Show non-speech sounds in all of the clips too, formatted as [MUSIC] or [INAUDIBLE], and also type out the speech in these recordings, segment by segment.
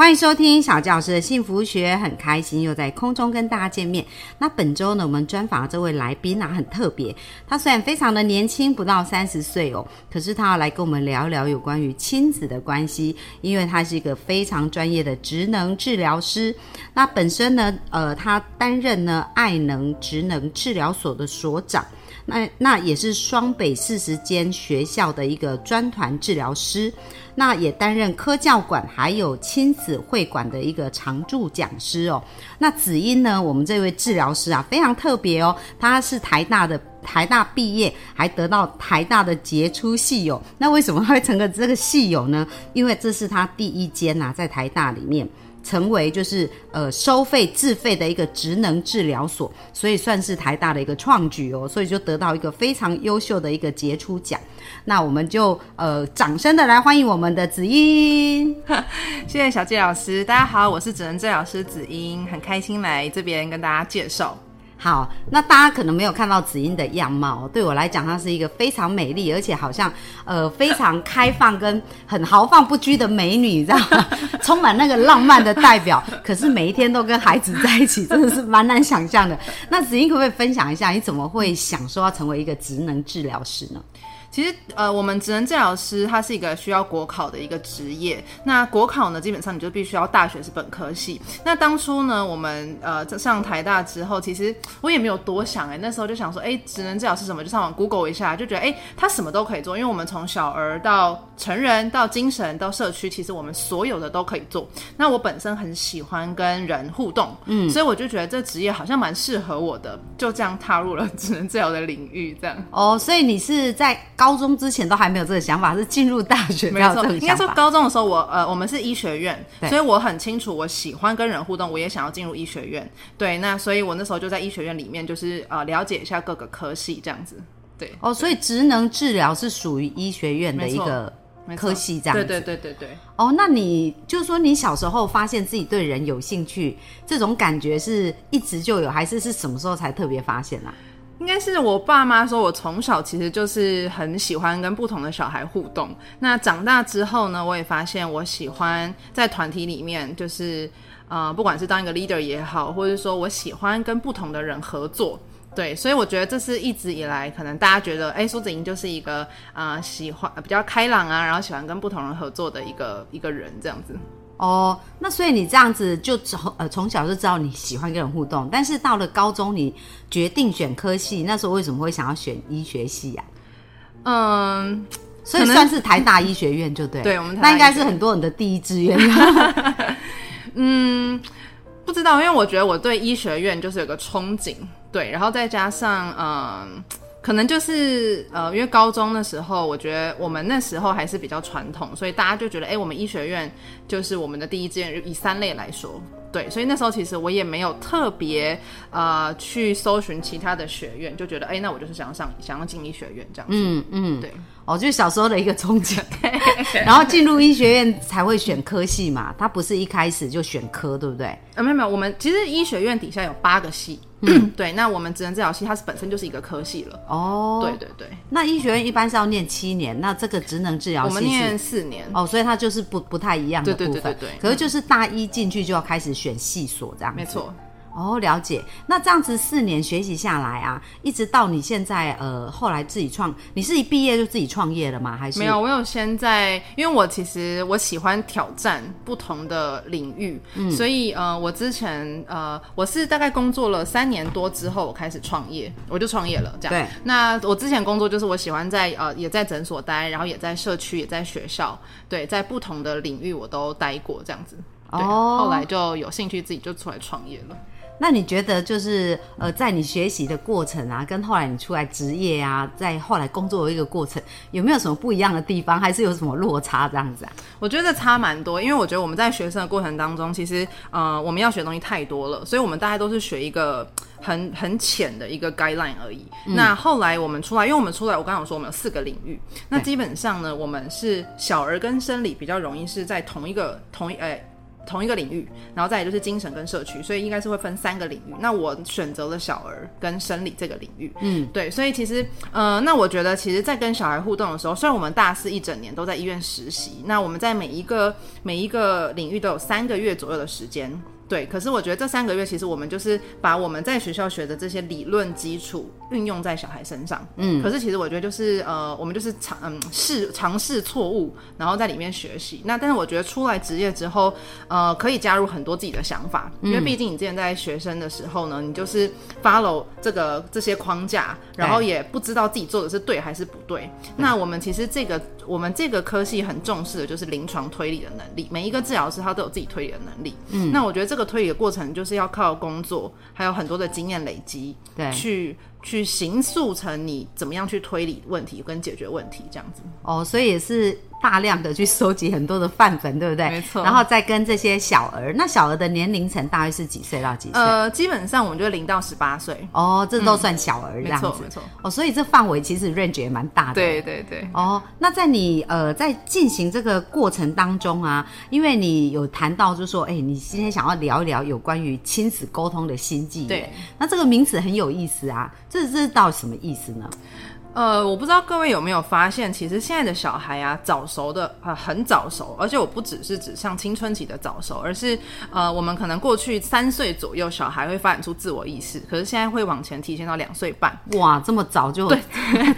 欢迎收听小教师的幸福学，很开心又在空中跟大家见面。那本周呢，我们专访的这位来宾啊，很特别。他虽然非常的年轻，不到三十岁哦，可是他要来跟我们聊一聊有关于亲子的关系，因为他是一个非常专业的职能治疗师。那本身呢，呃，他担任呢爱能职能治疗所的所长。那那也是双北四十间学校的一个专团治疗师，那也担任科教馆还有亲子会馆的一个常驻讲师哦。那子英呢，我们这位治疗师啊，非常特别哦，他是台大的台大毕业，还得到台大的杰出系友。那为什么会成个这个系友呢？因为这是他第一间呐，在台大里面。成为就是呃收费自费的一个职能治疗所，所以算是台大的一个创举哦，所以就得到一个非常优秀的一个杰出奖。那我们就呃掌声的来欢迎我们的子英，[LAUGHS] 谢谢小纪老师，大家好，我是职能治疗师子英，很开心来这边跟大家介绍。好，那大家可能没有看到子英的样貌，对我来讲，她是一个非常美丽，而且好像呃非常开放跟很豪放不拘的美女，你知道吗？[LAUGHS] 充满那个浪漫的代表。[LAUGHS] 可是每一天都跟孩子在一起，真的是蛮难想象的。那子英可不可以分享一下，你怎么会想说要成为一个职能治疗师呢？其实，呃，我们职能治疗师他是一个需要国考的一个职业。那国考呢，基本上你就必须要大学是本科系。那当初呢，我们呃上台大之后，其实我也没有多想哎，那时候就想说，哎，职能治疗是什么？就上网 Google 一下，就觉得哎，他什么都可以做，因为我们从小儿到成人到精神到社区，其实我们所有的都可以做。那我本身很喜欢跟人互动，嗯，所以我就觉得这职业好像蛮适合我的，就这样踏入了职能治疗的领域。这样哦，所以你是在。高中之前都还没有这个想法，是进入大学没有这个应该说高中的时候，我呃，我们是医学院，所以我很清楚我喜欢跟人互动，我也想要进入医学院。对，那所以我那时候就在医学院里面，就是呃，了解一下各个科系这样子。对，哦，所以职能治疗是属于医学院的一个科系，这样。对对对对对。哦，那你就是说你小时候发现自己对人有兴趣，这种感觉是一直就有，还是是什么时候才特别发现呢？应该是我爸妈说，我从小其实就是很喜欢跟不同的小孩互动。那长大之后呢，我也发现我喜欢在团体里面，就是呃，不管是当一个 leader 也好，或者说我喜欢跟不同的人合作。对，所以我觉得这是一直以来可能大家觉得，哎，苏子莹就是一个啊喜欢比较开朗啊，然后喜欢跟不同人合作的一个一个人这样子。哦，那所以你这样子就从呃从小就知道你喜欢跟人互动，但是到了高中你决定选科系，那时候为什么会想要选医学系呀？嗯，所以算是台大医学院就对，对，我们那应该是很多人的第一志愿。[LAUGHS] 嗯，不知道，因为我觉得我对医学院就是有个憧憬，对，然后再加上嗯。可能就是呃，因为高中的时候，我觉得我们那时候还是比较传统，所以大家就觉得，哎，我们医学院就是我们的第一志愿，以三类来说。对，所以那时候其实我也没有特别呃去搜寻其他的学院，就觉得哎，那我就是想要上想要进医学院这样子。嗯嗯，对，哦，就是小时候的一个憧憬，[LAUGHS] 然后进入医学院才会选科系嘛，他不是一开始就选科，对不对？啊，没有没有，我们其实医学院底下有八个系，[CLEARS THROAT] 对，那我们职能治疗系它是本身就是一个科系了。哦，对对对，那医学院一般是要念七年，那这个职能治疗系我们念四年。哦，所以它就是不不太一样的部分。对对对对，可是就是大一进去就要开始。选系所这样，没错。哦，了解。那这样子四年学习下来啊，一直到你现在呃，后来自己创，你是一毕业就自己创业了吗？还是没有？我有先在，因为我其实我喜欢挑战不同的领域，所以呃，我之前呃，我是大概工作了三年多之后，我开始创业，我就创业了。这样。对。那我之前工作就是我喜欢在呃，也在诊所待，然后也在社区，也在学校，对，在不同的领域我都待过这样子。哦。后来就有兴趣自己就出来创业了。那你觉得就是呃，在你学习的过程啊，跟后来你出来职业啊，在后来工作的一个过程，有没有什么不一样的地方，还是有什么落差这样子啊？我觉得差蛮多，因为我觉得我们在学生的过程当中，其实呃，我们要学的东西太多了，所以我们大概都是学一个很 [LAUGHS] 很浅的一个 guideline 而已。那后来我们出来，因为我们出来，我刚刚有说我们有四个领域，那基本上呢，我们是小儿跟生理比较容易是在同一个同一诶。同一个领域，然后再来就是精神跟社区，所以应该是会分三个领域。那我选择了小儿跟生理这个领域，嗯，对，所以其实，呃，那我觉得，其实，在跟小孩互动的时候，虽然我们大四一整年都在医院实习，那我们在每一个每一个领域都有三个月左右的时间。对，可是我觉得这三个月其实我们就是把我们在学校学的这些理论基础运用在小孩身上。嗯，可是其实我觉得就是呃，我们就是尝嗯试尝试错误，然后在里面学习。那但是我觉得出来职业之后，呃，可以加入很多自己的想法，因为毕竟你之前在学生的时候呢，你就是 follow 这个这些框架，然后也不知道自己做的是对还是不对。那我们其实这个我们这个科系很重视的就是临床推理的能力，每一个治疗师他都有自己推理的能力。嗯，那我觉得这个。推理的过程就是要靠工作，还有很多的经验累积，对，去去形塑成你怎么样去推理问题跟解决问题这样子。哦，所以也是。大量的去收集很多的范本，对不对？没错。然后再跟这些小儿，那小儿的年龄层大约是几岁到几岁？呃，基本上我们就零到十八岁。哦，这都算小儿这样子。没错，没错。哦，所以这范围其实 range 也蛮大的。对对对。哦，那在你呃在进行这个过程当中啊，因为你有谈到就是说，哎，你今天想要聊一聊有关于亲子沟通的心计。对。那这个名词很有意思啊，这这到底什么意思呢？呃，我不知道各位有没有发现，其实现在的小孩啊，早熟的呃，很早熟，而且我不只是指像青春期的早熟，而是呃，我们可能过去三岁左右小孩会发展出自我意识，可是现在会往前提前到两岁半，哇，这么早就 [LAUGHS] 对，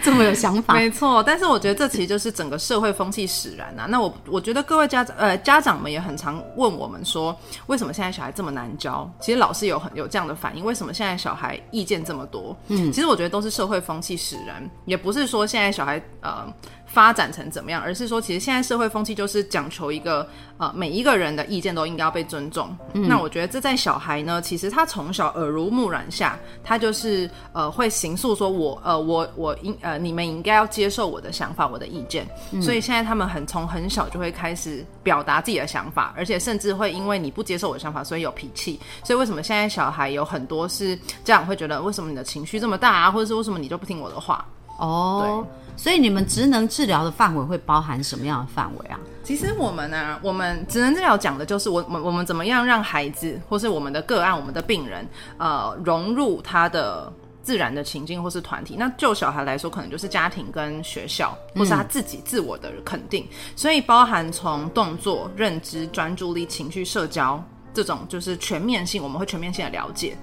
这么有想法，没错。但是我觉得这其实就是整个社会风气使然啊。那我我觉得各位家长呃家长们也很常问我们说，为什么现在小孩这么难教？其实老师有很有这样的反应，为什么现在小孩意见这么多？嗯，其实我觉得都是社会风气使然。也不是说现在小孩呃发展成怎么样，而是说其实现在社会风气就是讲求一个呃每一个人的意见都应该要被尊重。那我觉得这在小孩呢，其实他从小耳濡目染下，他就是呃会形塑说我呃我我应呃你们应该要接受我的想法我的意见。所以现在他们很从很小就会开始表达自己的想法，而且甚至会因为你不接受我的想法，所以有脾气。所以为什么现在小孩有很多是家长会觉得为什么你的情绪这么大啊，或者是为什么你就不听我的话？哦，所以你们职能治疗的范围会包含什么样的范围啊？其实我们呢，我们职能治疗讲的就是我们我们怎么样让孩子或是我们的个案、我们的病人，呃，融入他的自然的情境或是团体。那就小孩来说，可能就是家庭跟学校，或是他自己自我的肯定。所以包含从动作、认知、专注力、情绪、社交这种，就是全面性，我们会全面性的了解。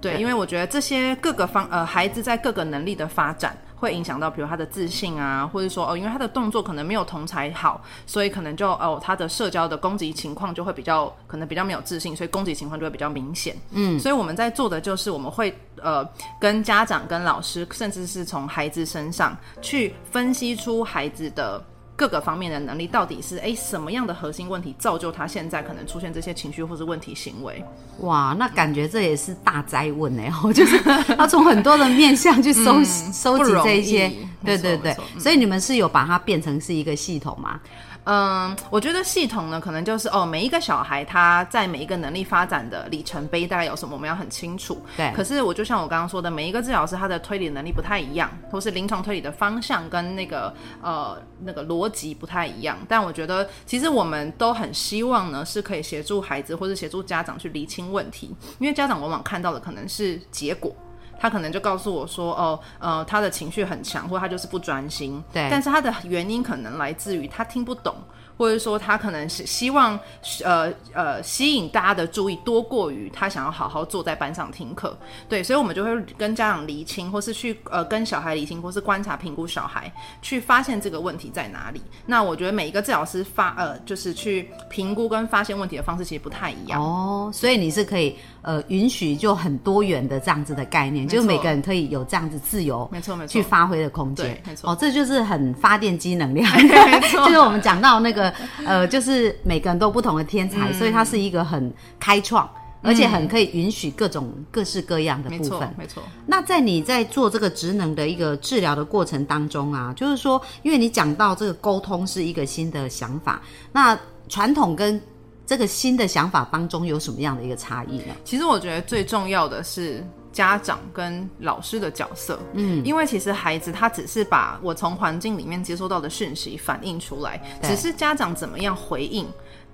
对，因为我觉得这些各个方呃，孩子在各个能力的发展。会影响到，比如他的自信啊，或者说哦，因为他的动作可能没有同才好，所以可能就哦，他的社交的攻击情况就会比较可能比较没有自信，所以攻击情况就会比较明显。嗯，所以我们在做的就是我们会呃跟家长、跟老师，甚至是从孩子身上去分析出孩子的。各个方面的能力到底是哎什么样的核心问题造就他现在可能出现这些情绪或是问题行为？哇，那感觉这也是大灾问哎，[LAUGHS] 就是要从很多的面向去收收集这一些，对对对，所以你们是有把它变成是一个系统吗？嗯，我觉得系统呢，可能就是哦，每一个小孩他在每一个能力发展的里程碑大概有什么，我们要很清楚。对。可是我就像我刚刚说的，每一个治疗师他的推理能力不太一样，或是临床推理的方向跟那个呃那个逻辑不太一样。但我觉得其实我们都很希望呢，是可以协助孩子或者协助家长去厘清问题，因为家长往往看到的可能是结果。他可能就告诉我说：“哦，呃，他的情绪很强，或他就是不专心。对，但是他的原因可能来自于他听不懂。”或者说他可能是希望，呃呃，吸引大家的注意多过于他想要好好坐在班上听课，对，所以我们就会跟家长厘清，或是去呃跟小孩厘清，或是观察评估小孩，去发现这个问题在哪里。那我觉得每一个治疗师发呃就是去评估跟发现问题的方式其实不太一样。哦，所以你是可以呃允许就很多元的这样子的概念，就是每个人可以有这样子自由，没错没错，去发挥的空间，没错。哦，这就是很发电机能量，[LAUGHS] 没错，[LAUGHS] 就是我们讲到那个。呃，就是每个人都不同的天才，所以它是一个很开创，而且很可以允许各种各式各样的部分没错。没错。那在你在做这个职能的一个治疗的过程当中啊，就是说，因为你讲到这个沟通是一个新的想法，那传统跟这个新的想法当中有什么样的一个差异呢？其实我觉得最重要的是家长跟老师的角色，嗯，因为其实孩子他只是把我从环境里面接收到的讯息反映出来，只是家长怎么样回应。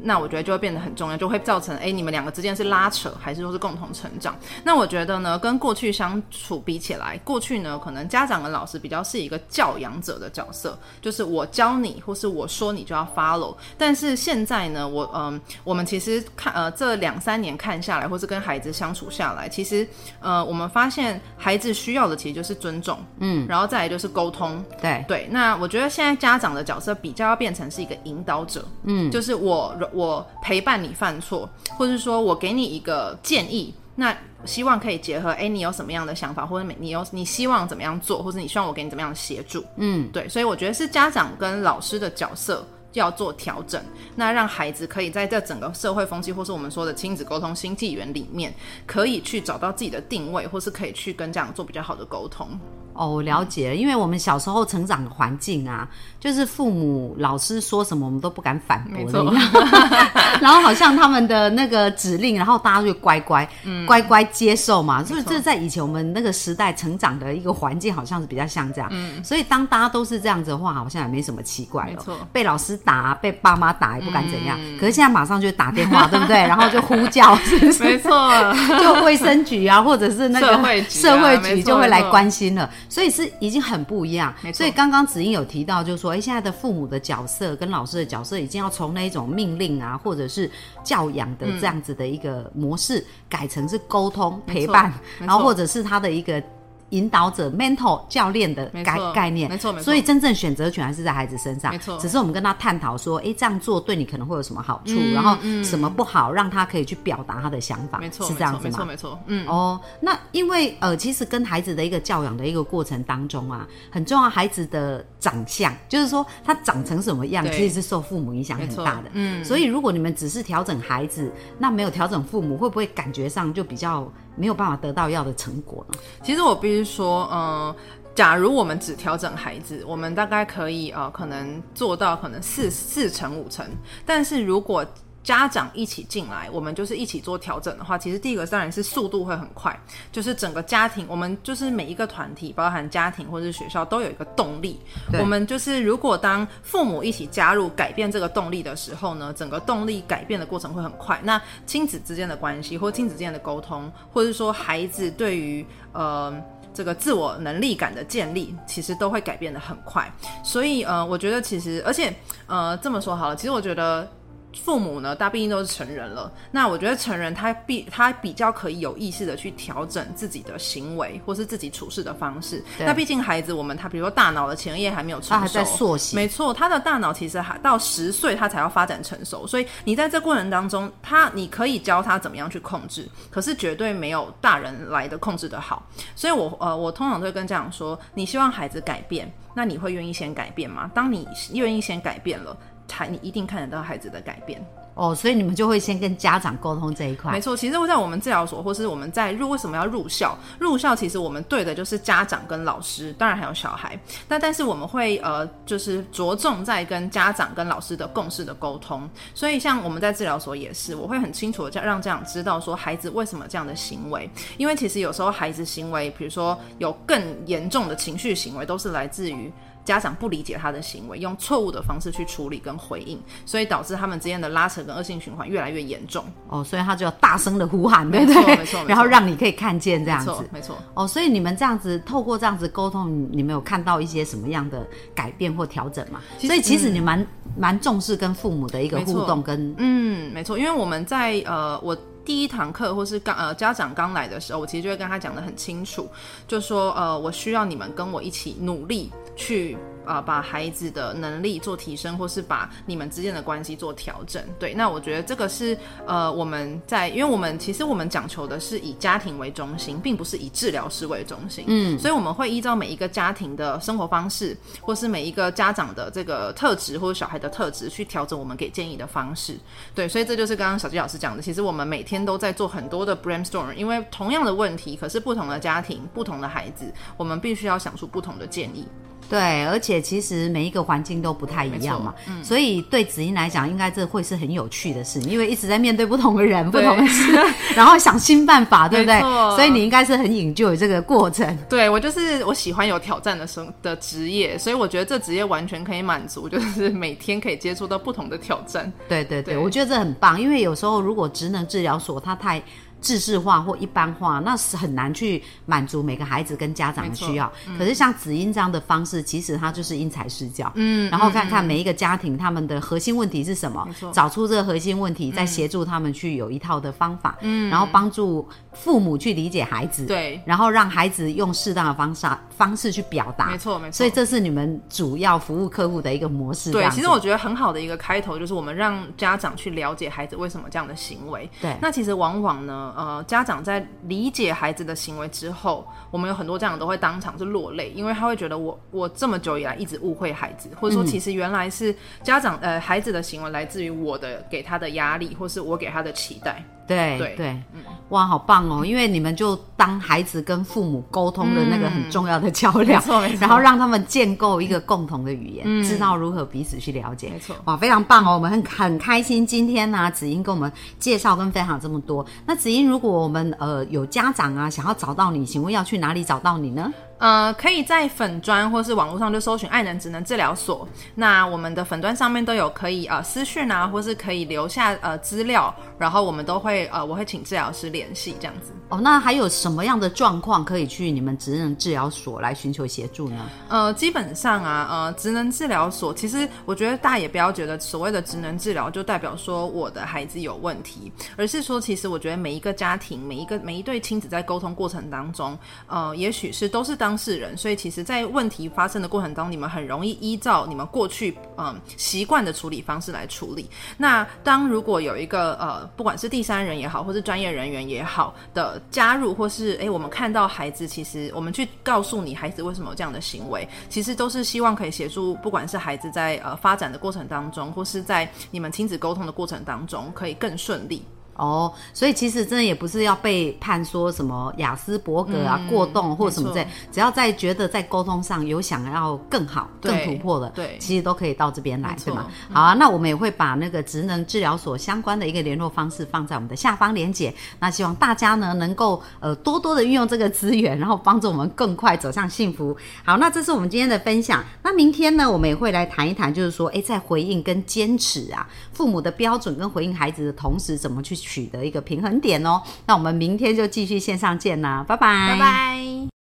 那我觉得就会变得很重要，就会造成哎，你们两个之间是拉扯，还是说是共同成长？那我觉得呢，跟过去相处比起来，过去呢，可能家长跟老师比较是一个教养者的角色，就是我教你，或是我说你就要 follow。但是现在呢，我嗯、我们其实看呃这两三年看下来，或是跟孩子相处下来，其实呃我们发现孩子需要的其实就是尊重，嗯，然后再来就是沟通，对，对，那我觉得现在家长的角色比较要变成是一个引导者，嗯，就是我我陪伴你犯错，或者是说我给你一个建议，那希望可以结合，哎，你有什么样的想法，或者你有你希望怎么样做，或者你希望我给你怎么样的协助，嗯，对，所以我觉得是家长跟老师的角色。要做调整，那让孩子可以在这整个社会风气，或是我们说的亲子沟通新纪元里面，可以去找到自己的定位，或是可以去跟家长做比较好的沟通。哦，我了解了，因为我们小时候成长的环境啊，就是父母、老师说什么，我们都不敢反驳。[LAUGHS] 然后好像他们的那个指令，然后大家就乖乖、乖乖接受嘛。所以嗯没错这在以前我们那个时代成长的一个环境，好像是比较像这样。嗯所以当大家都是这样子的话，好像也没什么奇怪了没错。被老师打、被爸妈打也不敢怎样。可是现在马上就打电话，[LAUGHS] 对不对？然后就呼叫，是不是？没错，[LAUGHS] 就卫生局啊，或者是那个社会局啊社会局就会来关心了，所以是已经很不一样所以刚刚子英有提到，就是说，哎，现在的父母的角色跟老师的角色，已经要从那一种命令啊，或者是教养的这样子的一个模式，改成是沟通陪伴，然后或者是他的一个。引导者 mentor 教练的概概念，没错没错所以真正选择权还是在孩子身上。没错只是我们跟他探讨说，哎，这样做对你可能会有什么好处，嗯然后什么不好，让他可以去表达他的想法。没错，是这样子吗？没错，没错，嗯，哦，那因为呃，其实跟孩子的一个教养的一个过程当中啊，很重要，孩子的长相，就是说他长成什么样，其实是受父母影响很大的。嗯所以如果你们只是调整孩子，那没有调整父母，会不会感觉上就比较没有办法得到要的成果呢？其实我必须说，嗯、假如我们只调整孩子，我们大概可以呃，可能做到可能四四成五成，但是如果家长一起进来，我们就是一起做调整的话，其实第一个当然是速度会很快，就是整个家庭，我们就是每一个团体，包含家庭或者是学校，都有一个动力。我们就是如果当父母一起加入改变这个动力的时候呢，整个动力改变的过程会很快。那亲子之间的关系，或亲子之间的沟通，或者是说孩子对于呃。这个自我能力感的建立，其实都会改变的很快，所以呃，我觉得其实，而且呃，这么说好了，其实我觉得父母呢，他毕竟都是成人了。那我觉得成人他必他比较可以有意识的去调整自己的行为，或是自己处事的方式。那毕竟孩子，我们他比如说大脑的前叶还没有成熟，他还在塑形没错，他的大脑其实还到十岁他才要发展成熟，所以你在这过程当中，他你可以教他怎么样去控制，可是绝对没有大人来的控制的好。所以我呃，我通常都会跟家长说，你希望孩子改变，那你会愿意先改变吗？当你愿意先改变了。才你一定看得到孩子的改变，哦，所以你们就会先跟家长沟通这一块没。错。其实，在我们治疗所，或是我们在入为什么要入校？入校其实我们对的就是家长跟老师，当然还有小孩。那但是我们会呃，就是着重在跟家长跟老师的共识的沟通。所以，像我们在治疗所也是，我会很清楚的让家长知道说孩子为什么这样的行为，因为其实有时候孩子行为，比如说有更严重的情绪行为，都是来自于。家长不理解他的行为，用错误的方式去处理跟回应，所以导致他们之间的拉扯跟恶性循环越来越严重。哦，所以他就要大声的呼喊，对不对？没错没错然后让你可以看见这样子错。，没错。哦，所以你们这样子透过这样子沟通，你你们有看到一些什么样的改变或调整吗？所以其实你蛮蛮、重视跟父母的一个互动跟嗯，没错，因为我们在呃，我第一堂课或是刚呃家长刚来的时候，我其实就会跟他讲得很清楚，就说呃，我需要你们跟我一起努力去。呃把孩子的能力做提升，或是把你们之间的关系做调整。对，那我觉得这个是呃我们在，因为我们其实我们讲求的是以家庭为中心，并不是以治疗师为中心。嗯，所以我们会依照每一个家庭的生活方式，或是每一个家长的这个特质或者小孩的特质去调整我们给建议的方式。对，所以这就是刚刚小季老师讲的，其实我们每天都在做很多的 brainstorm，因为同样的问题，可是不同的家庭、不同的孩子，我们必须要想出不同的建议。对，而且其实每一个环境都不太一样嘛，所以对子英来讲，应该这会是很有趣的事，因为一直在面对不同的人、不同的事，[LAUGHS] 然后想新办法，对不对？所以你应该是很引咎这个过程。对我就是我喜欢有挑战的生的职业，所以我觉得这职业完全可以满足，就是每天可以接触到不同的挑战。对对对，我觉得这很棒，因为有时候如果职能治疗所它太。制式化或一般化，那是很难去满足每个孩子跟家长的需要。可是像子音这样的方式，其实它就是因材施教。嗯，然后看看每一个家庭他们的核心问题是什么，找出这个核心问题，再协助他们去有一套的方法。嗯，然后帮助父母去理解孩子。对，然后让孩子用适当的方式方式去表达。没错，没错。所以这是你们主要服务客户的一个模式。对，其实我觉得很好的一个开头就是我们让家长去了解孩子为什么这样的行为。对，那其实往往呢，呃，家长在理解孩子的行为之后，我们有很多家长都会当场是落泪，因为他会觉得我我这么久以来一直误会孩子，或者说其实原来是家长呃孩子的行为来自于我的给他的压力，或是我给他的期待。对对对，嗯，哇，好棒哦！因为你们就当孩子跟父母沟通的那个很重要的桥梁，然后让他们建构一个共同的语言，知道如何彼此去了解，没错，哇，非常棒哦！我们很很开心今天呢，子英跟我们介绍跟分享这么多。那子英，如果我们呃有家长啊想要找到你，请问要去哪里找到你呢？呃，可以在粉砖或是网络上就搜寻爱能职能治疗所。那我们的粉砖上面都有可以呃私讯啊，或是可以留下呃资料，然后我们都会呃我会请治疗师联系这样子。哦，那还有什么样的状况可以去你们职能治疗所来寻求协助呢？呃，基本上啊，呃，职能治疗所其实我觉得大家也不要觉得所谓的职能治疗就代表说我的孩子有问题，而是说其实我觉得每一个家庭、每一个每一对亲子在沟通过程当中，呃，也许是都是当。当事人，所以其实，在问题发生的过程当中，你们很容易依照你们过去嗯习惯的处理方式来处理。那当如果有一个呃，不管是第三人也好，或是专业人员也好的加入，或是诶，我们看到孩子，其实我们去告诉你孩子为什么有这样的行为，其实都是希望可以协助，不管是孩子在呃发展的过程当中，或是在你们亲子沟通的过程当中，可以更顺利。哦，所以其实真的也不是要被判说什么雅斯伯格啊过动或什么这，只要在觉得在沟通上有想要更好、更突破的，对，其实都可以到这边来，对吗？好啊，那我们也会把那个职能治疗所相关的一个联络方式放在我们的下方连结。那希望大家呢能够呃多多的运用这个资源，然后帮助我们更快走向幸福。好，那这是我们今天的分享。那明天呢，我们也会来谈一谈，就是说，哎，在回应跟坚持啊，父母的标准跟回应孩子的同时，怎么去。取得一个平衡点哦，那我们明天就继续线上见啦，拜拜，拜拜。